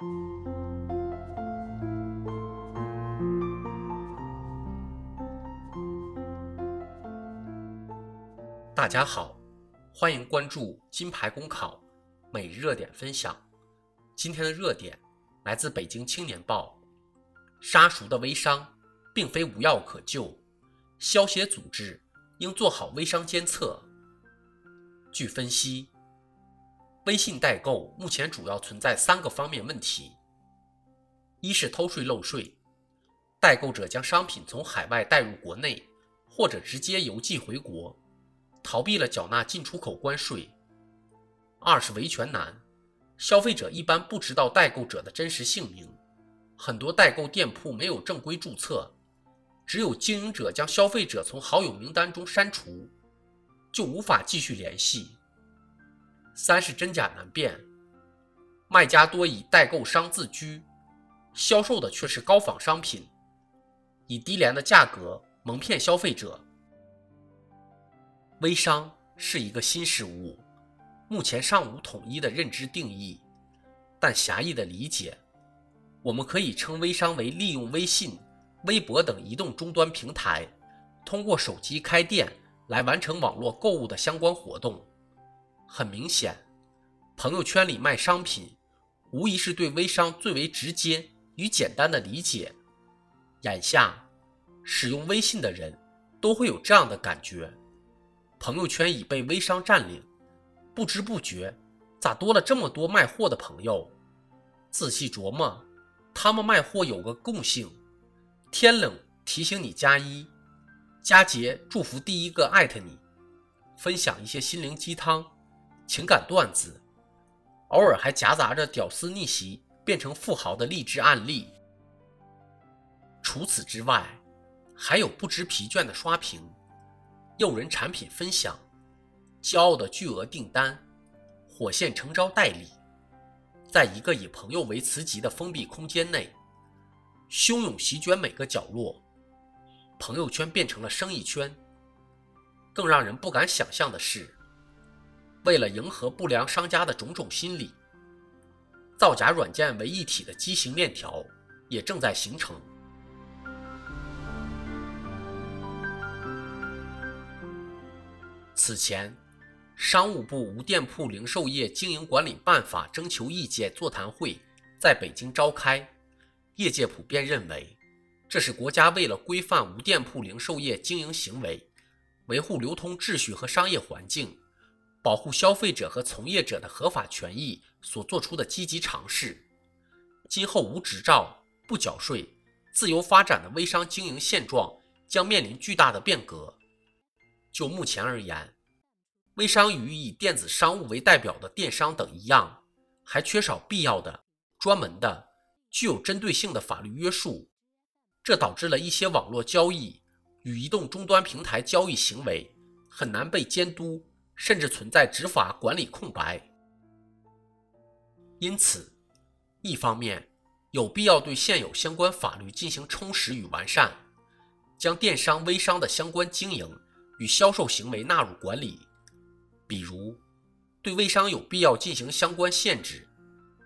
大家好，欢迎关注金牌公考每日热点分享。今天的热点来自北京青年报：杀熟的微商并非无药可救，消协组织应做好微商监测。据分析，微信代购目前主要存在三个方面问题：一是偷税漏税，代购者将商品从海外带入国内，或者直接邮寄回国。逃避了缴纳进出口关税。二是维权难，消费者一般不知道代购者的真实姓名，很多代购店铺没有正规注册，只有经营者将消费者从好友名单中删除，就无法继续联系。三是真假难辨，卖家多以代购商自居，销售的却是高仿商品，以低廉的价格蒙骗消费者。微商是一个新事物，目前尚无统一的认知定义，但狭义的理解，我们可以称微商为利用微信、微博等移动终端平台，通过手机开店来完成网络购物的相关活动。很明显，朋友圈里卖商品，无疑是对微商最为直接与简单的理解。眼下，使用微信的人都会有这样的感觉。朋友圈已被微商占领，不知不觉，咋多了这么多卖货的朋友？仔细琢磨，他们卖货有个共性：天冷提醒你加衣，佳节祝福第一个艾特你，分享一些心灵鸡汤、情感段子，偶尔还夹杂着屌丝逆袭变成富豪的励志案例。除此之外，还有不知疲倦的刷屏。诱人产品分享，骄傲的巨额订单，火线诚招代理，在一个以朋友为磁极的封闭空间内，汹涌席卷每个角落，朋友圈变成了生意圈。更让人不敢想象的是，为了迎合不良商家的种种心理，造假软件为一体的畸形链条也正在形成。此前，商务部无店铺零售业经营管理办法征求意见座谈会在北京召开，业界普遍认为，这是国家为了规范无店铺零售业经营行为，维护流通秩序和商业环境，保护消费者和从业者的合法权益所做出的积极尝试。今后无执照、不缴税、自由发展的微商经营现状将面临巨大的变革。就目前而言，微商与以电子商务为代表的电商等一样，还缺少必要的、专门的、具有针对性的法律约束，这导致了一些网络交易与移动终端平台交易行为很难被监督，甚至存在执法管理空白。因此，一方面有必要对现有相关法律进行充实与完善，将电商、微商的相关经营。与销售行为纳入管理，比如对微商有必要进行相关限制，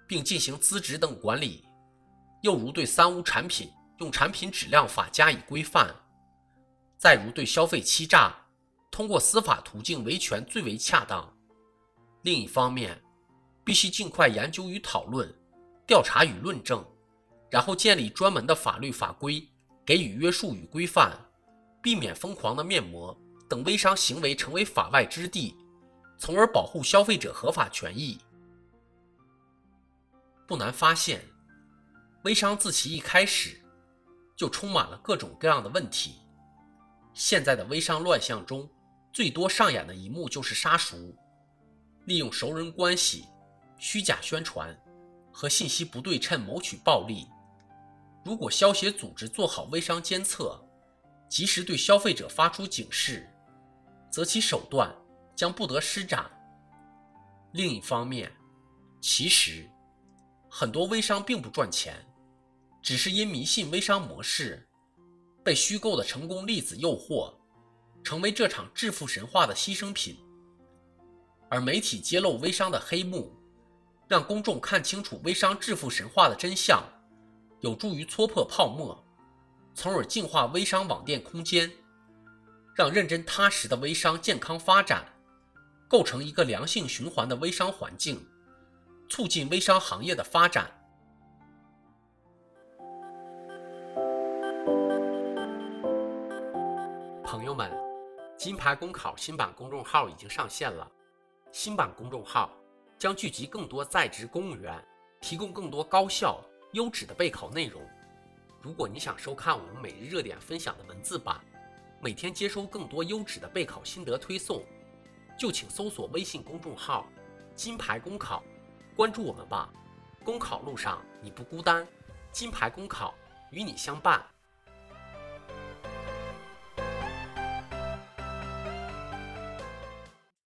并进行资质等管理；又如对三无产品用产品质量法加以规范；再如对消费欺诈，通过司法途径维权最为恰当。另一方面，必须尽快研究与讨论、调查与论证，然后建立专门的法律法规，给予约束与规范，避免疯狂的面膜。等微商行为成为法外之地，从而保护消费者合法权益。不难发现，微商自其一开始就充满了各种各样的问题。现在的微商乱象中，最多上演的一幕就是杀熟，利用熟人关系、虚假宣传和信息不对称谋取暴利。如果消协组织做好微商监测，及时对消费者发出警示。则其手段将不得施展。另一方面，其实很多微商并不赚钱，只是因迷信微商模式，被虚构的成功例子诱惑，成为这场致富神话的牺牲品。而媒体揭露微商的黑幕，让公众看清楚微商致富神话的真相，有助于戳破泡沫，从而净化微商网店空间，让认真踏实的微商健康发展，构成一个良性循环的微商环境，促进微商行业的发展。朋友们，金牌公考新版公众号已经上线了，新版公众号。将聚集更多在职公务员，提供更多高效优质的备考内容。如果你想收看我们每日热点分享的文字版，每天接收更多优质的备考心得推送，就请搜索微信公众号“金牌公考”，关注我们吧。公考路上你不孤单，金牌公考与你相伴。